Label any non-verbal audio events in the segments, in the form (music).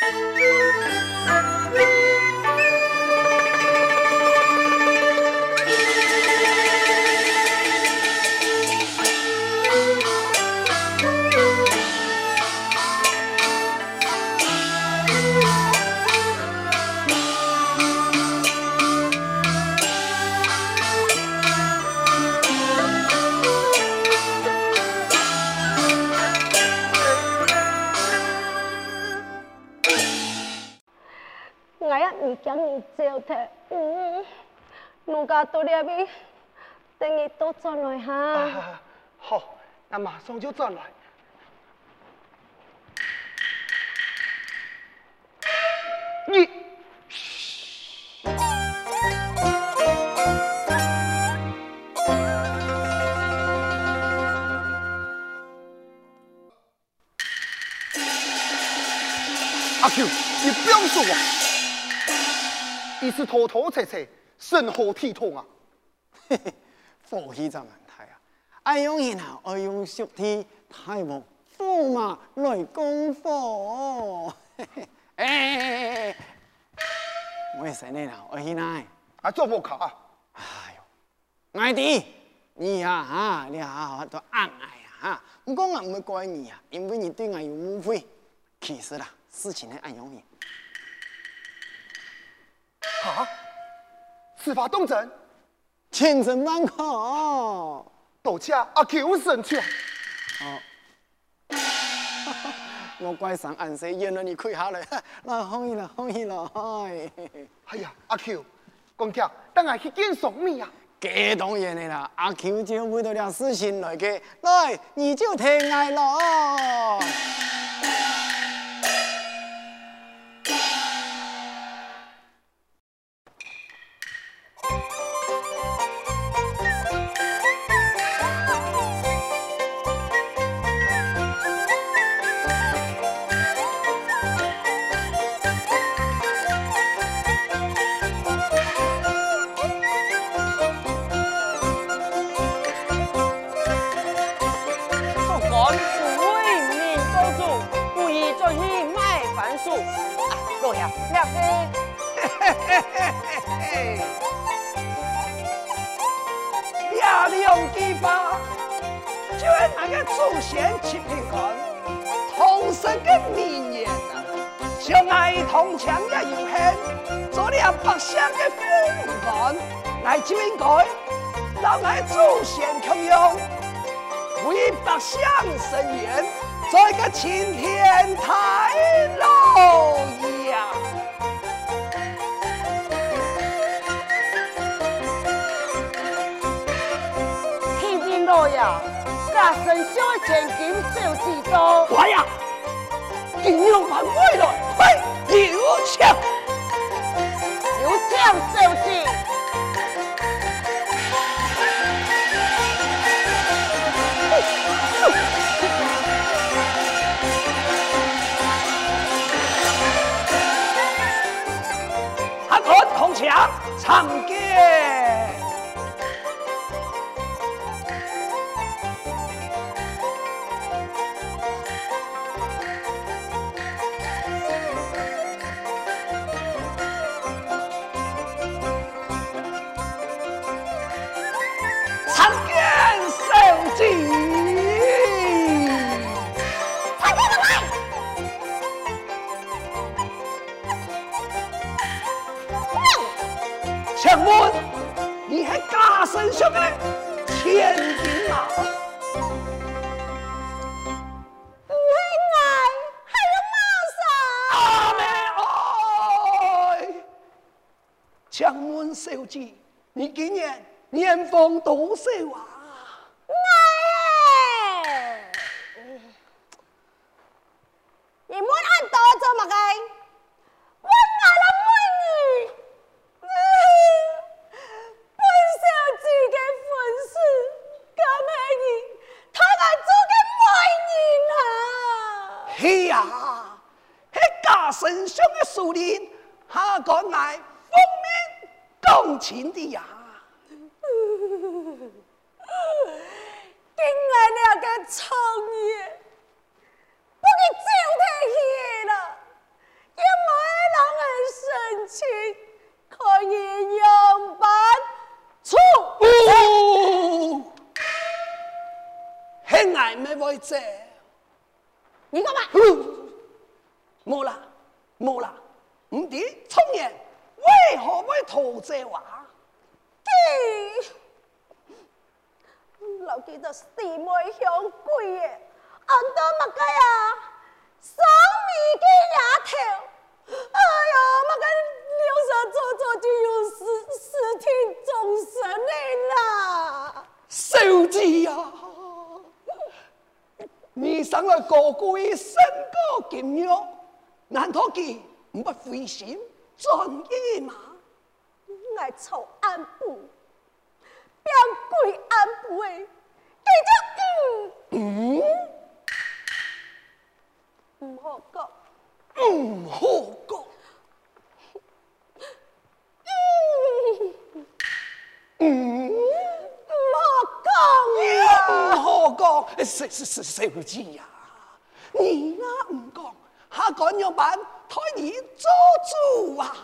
Bye. (laughs) 到了咪，等你多转来哈。好，那马上就转来。你，阿 Q，你不要说话，你是偷偷切切。身何体痛啊？嘿嘿，福气真难睇啊！爱用人啊，爱用俗体，太无驸马来攻火。嘿 (laughs) 嘿，哎哎哎哎，我生你啦，我去哪？啊，做不卡？哎呦，爱弟，你呀哈，你好好多爱爱啊哈！不过我唔会怪你啊，因为你对我有误会。其实啦，事情系爱用人。哈？司法动真，千真万确。多谢阿 Q 神去。哦，(laughs) 我怪上暗色，原来你跪下来，(laughs) 那可以了，可以了。哎呀，阿 Q，公跳，等下去见宋美啊。这当然的啦，阿 Q 就为了了事情来嘅，来，你就听爱咯。有地吧，就按那个祖先七平安，同生个明年呐，相爱同强也有恨，做了百姓个分官，来就应该，让爱祖先强用，为百姓伸冤，做一个青天太老。大神小钱金小之多，快呀！金龙盘起来，嘿，有枪，有枪少。你今年年丰多少啊？你莫按多做乜嘅？情的呀，亲爱的，个苍蝇，把佮招睇去啦，因为人们深，可以让白错。很爱咩位置？你讲吧。冇啦，冇啦，五弟，苍蝇为何会拖在话？老记得四妹香鬼耶，俺都乜个呀？生米的丫头，哎呦，乜个留下做做就有事事情终身的啦！小姐呀，你生了个贵身高金玉。难道佢唔不灰心转意吗？爱臭安布，变鬼安布诶，嗯嗯，唔好讲，唔好讲，嗯，唔好讲。啊，唔好讲，是是是，小姐呀，你啊唔讲。他敢要办替你做主啊？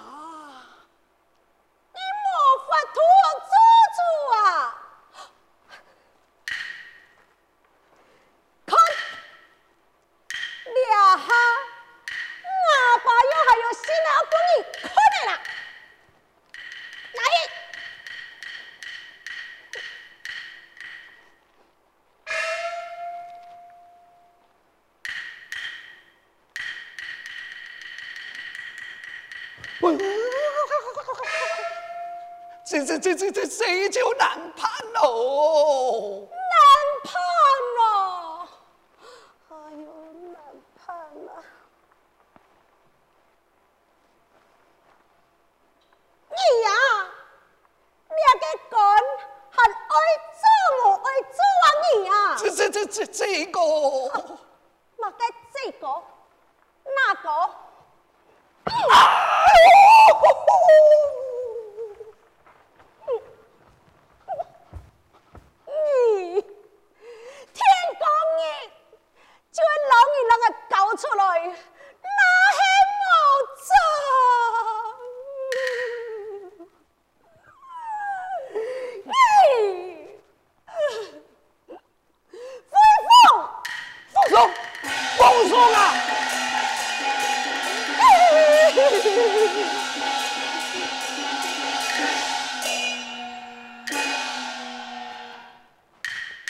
这这这这这这就难判喽！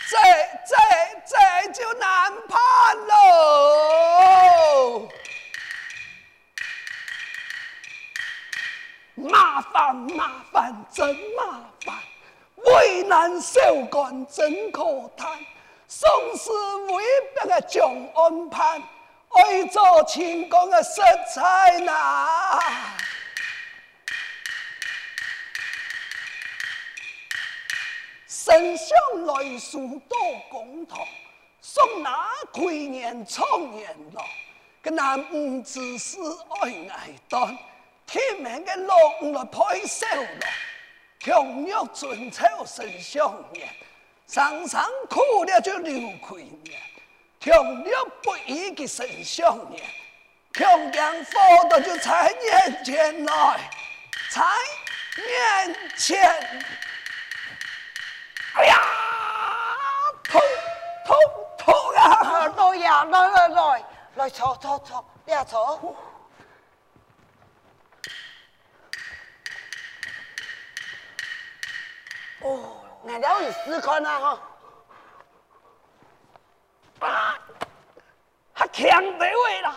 这这这就难判喽，麻烦麻烦，真麻烦，为难受苦，真可叹，宋是威逼的蒋安判。爱做清宫的色彩呐。丞相来书多公堂，送那亏年创年咯，跟那五子是爱爱断，天命的龙来配手咯，强欲尊称丞相年。常常苦了就流亏年，穷了不义的丞相年，穷养佛的就在眼前来，在面前。哎呀，痛痛痛啊！来呀，来来来，来坐坐坐，你坐。哦。那了你试看啊哈！啊，还强这位啦！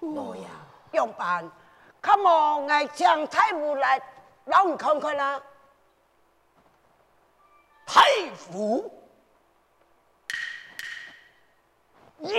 哦呀，用办，看我爱将太傅来让你看看啦。太傅有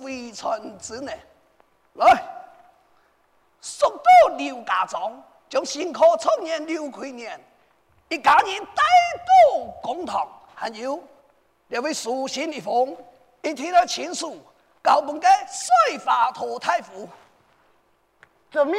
非常之内，来，速到刘家庄，将新科创业刘奎年一家人带到公堂，还有两位书信一封，一天的情书，高本的水华佗太傅，怎么。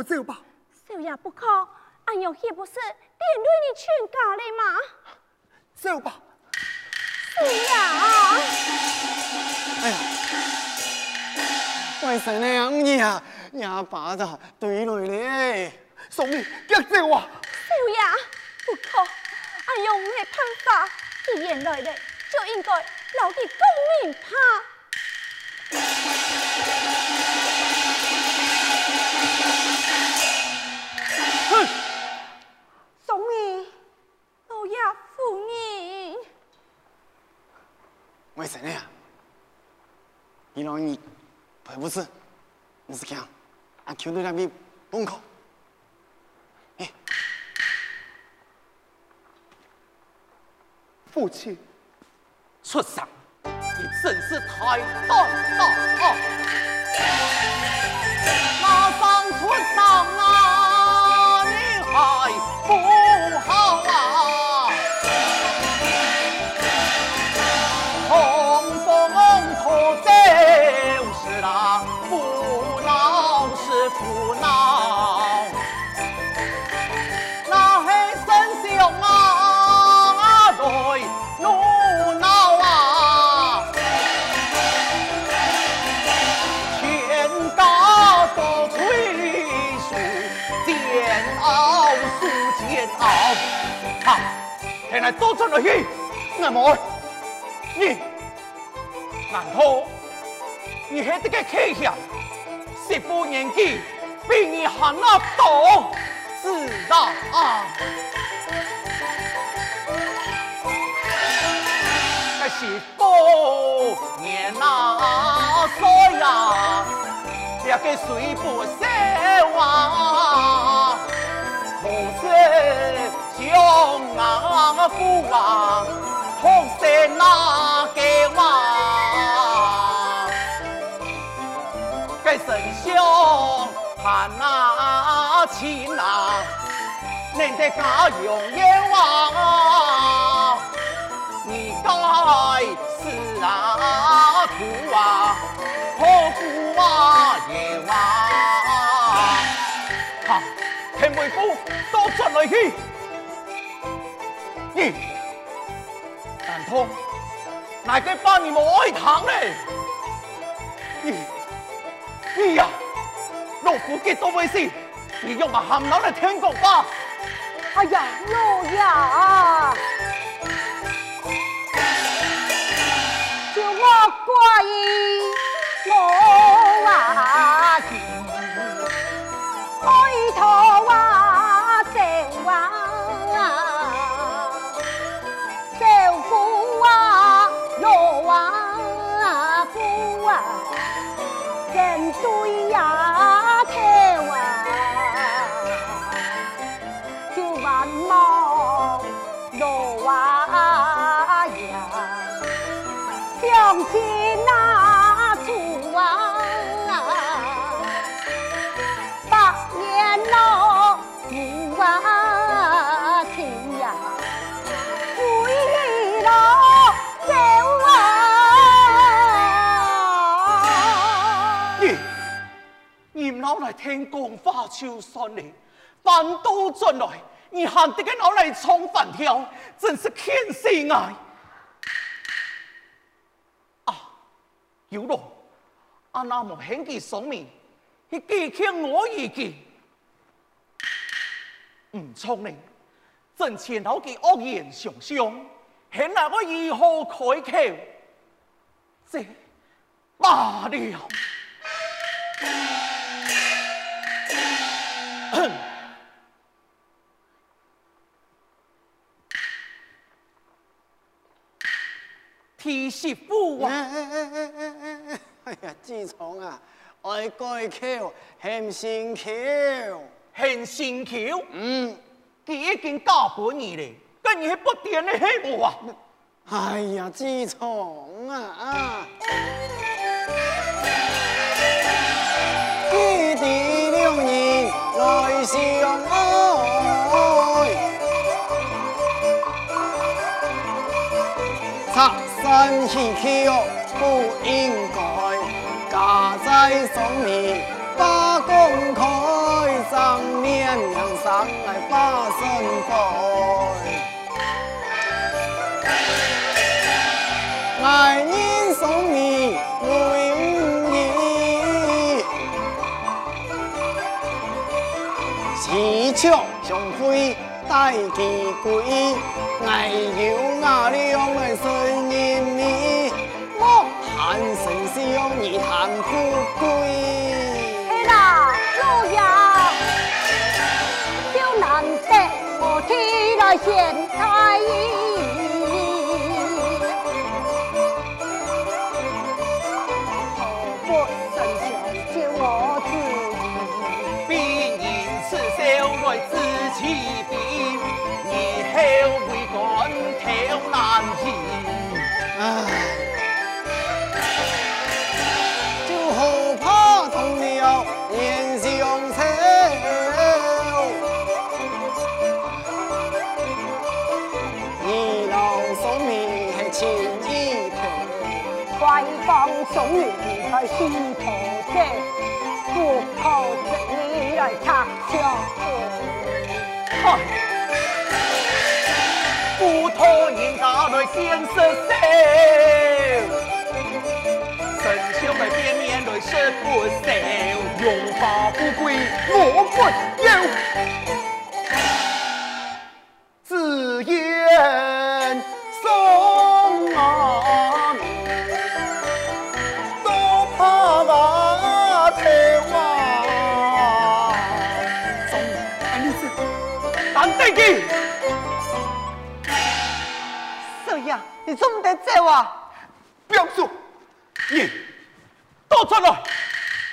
我走吧。少爷不可，俺有岂不是连累你全家了吗？走吧。少爷，哎呀，为什么样你啊？也把他对来咧。小明，别走啊！少爷不可，俺有咩办法？既然来了，就应该牢记公明怕。不是？你是看，俺求你两边崩口。哎，父亲，出生，你真是太胆大啊！马上出丧啊，你还不恼是不恼，那黑生兄啊，对怒恼啊，天高多垂树，煎熬数煎熬，哈，现在做出来去，俺们。你，难道你系这个气象？媳妇年纪比你还要大，知道啊！这媳妇年那岁呀，别给谁不舍啊？不是兄啊父啊！红色那恁的家永远旺，你该是啊苦啊，何苦啊也旺，哈，天为父都转来去，你。难道哪个把你们爱疼呢？你你呀，老夫给都没事，你用把含囊来听讲吧。哎呀，老爷，就我怪我老来听讲话就算了，反倒转来，你喊这个老来冲反跳，真是欠死爱！啊，有咯，阿那么兄弟聪明，去记起我一句，唔聪明，真前头嘅恶言相向，现在我如何开口？这罢了。妻媳妇啊！哎哎哎哎哎哎！哎呀，志聪啊，爱改口，很新桥，很新桥。嗯，佢已经嫁半年咧，跟住不点的希望啊！哎呀，志聪啊啊！异地两人来相爱，擦身而去不应该，家在上面把公开，上面人生来把身改。爱人送你回忆，喜笑相会带记归，爱有阿两的声音，你谈富贵。哎啦，老爷，就难得我替来献太医。终于在西头街，不靠这你来插香。嗨，不托人家来见识少，神仙来见面来说不少，荣华富贵我不有，你怎么得走啊？表叔，你倒出来！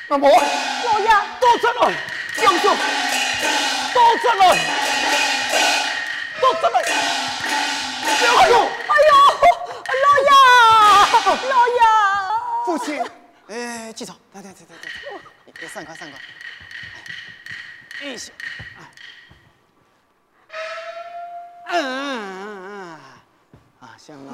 那么，老爷，倒出来！表叔，倒出来！倒出来！哎呦，哎呦，老爷，老爷，父亲，哎，记住，来来来来来，你散开散开，哎，行。嗯嗯嗯嗯，啊，行了。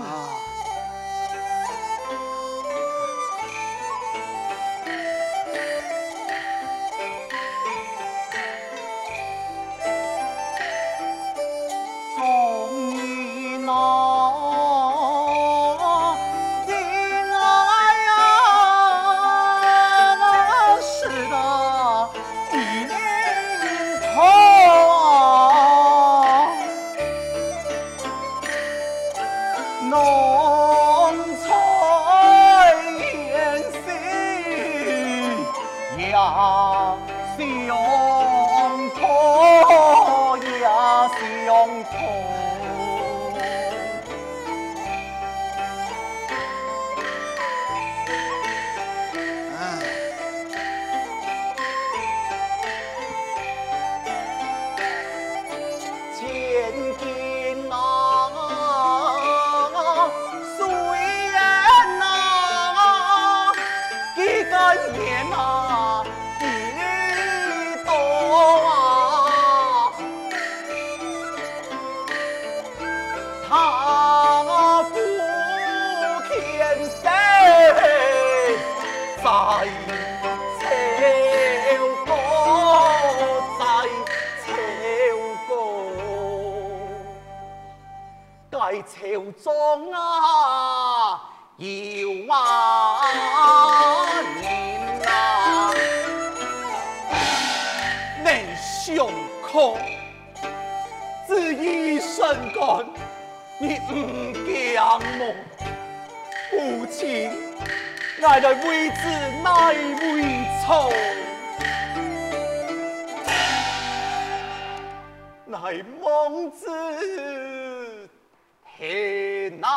相抗，只一身干，你唔惊么？父亲，我来为子乃为仇，乃孟子。天哪！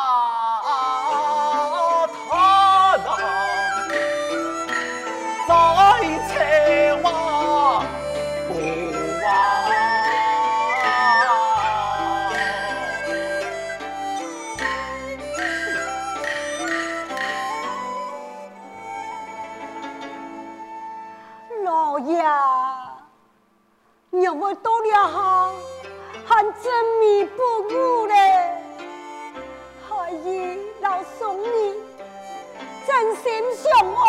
让我多了下，还执迷不悟嘞。孩儿老送你真心相爱，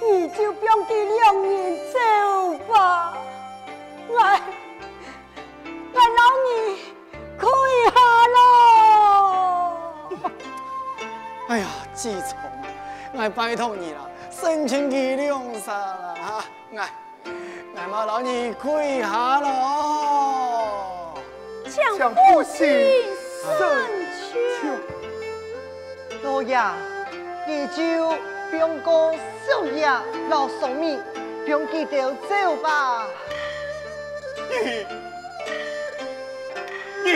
你就不用给两人走吧。我我老你可以下咯。哎呀，志聪，我拜托你了。生前记两煞啦哈，哎，哎嘛老你跪下咯，将夫妻成全。老爷，你就不用过守夜老守命，不用记得走吧。你你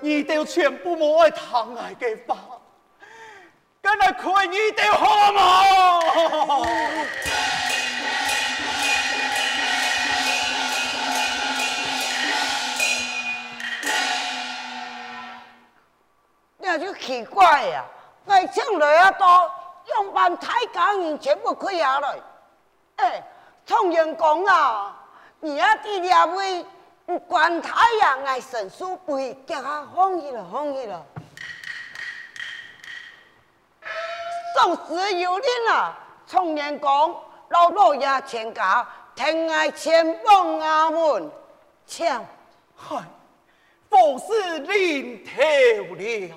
你，你都全部冇爱疼爱嘅吧？跟来亏你哋好冇？那就奇怪呀！我请来啊多，用办太监人全部亏下来。哎，常言讲啊，你啊啲两位官太呀，爱神书背，叫他放弃了，放弃了。宋时有人啊，常言讲，老老爷全家天爱千王阿门，抢，嗨，佛是临头了。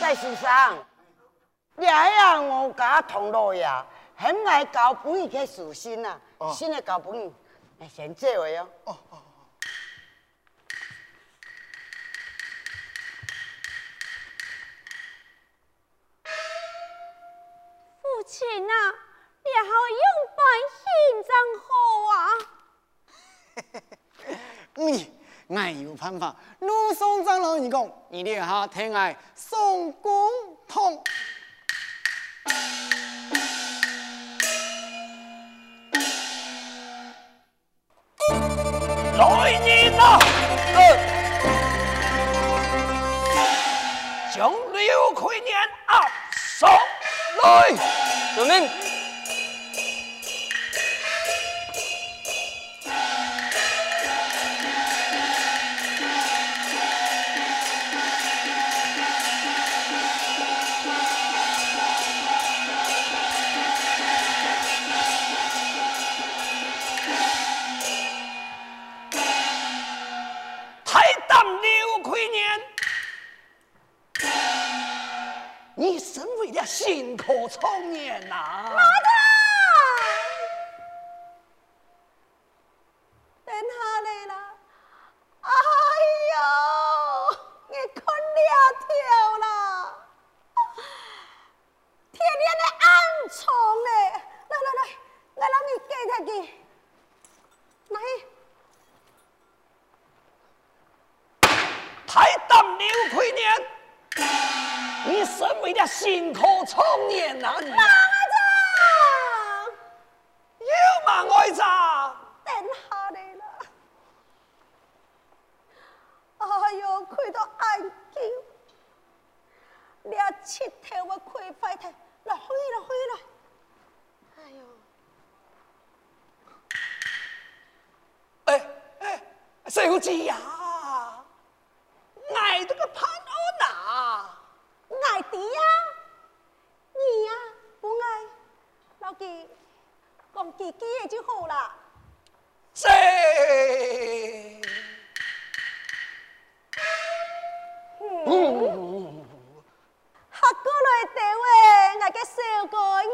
在世上，你呀我家同老爷。很爱交朋友嘅属性啊，新的交朋友，来先这位哦。哦哦哦。父亲啊，你好用办心真好啊。(laughs) 你，我有办法。鲁松长老你讲，你哋下听爱宋公通。来人呐！将刘奎年押送来。遵命。从年呐！妈的！等下来了！哎呦，你看两条了！天天的暗疮嘞！来来来，我让你给他给。来。太当牛亏年。你身为了辛苦从年呐！马长，有马爱咋？等下。哎呦，看到眼睛，两七天我亏坏他，来回来回来。哎呦，哎哎，小姐呀，爱这个弟呀、啊，你呀、啊，不爱，老弟，讲弟弟的就好了。这不，学过来的话，我给小哥你。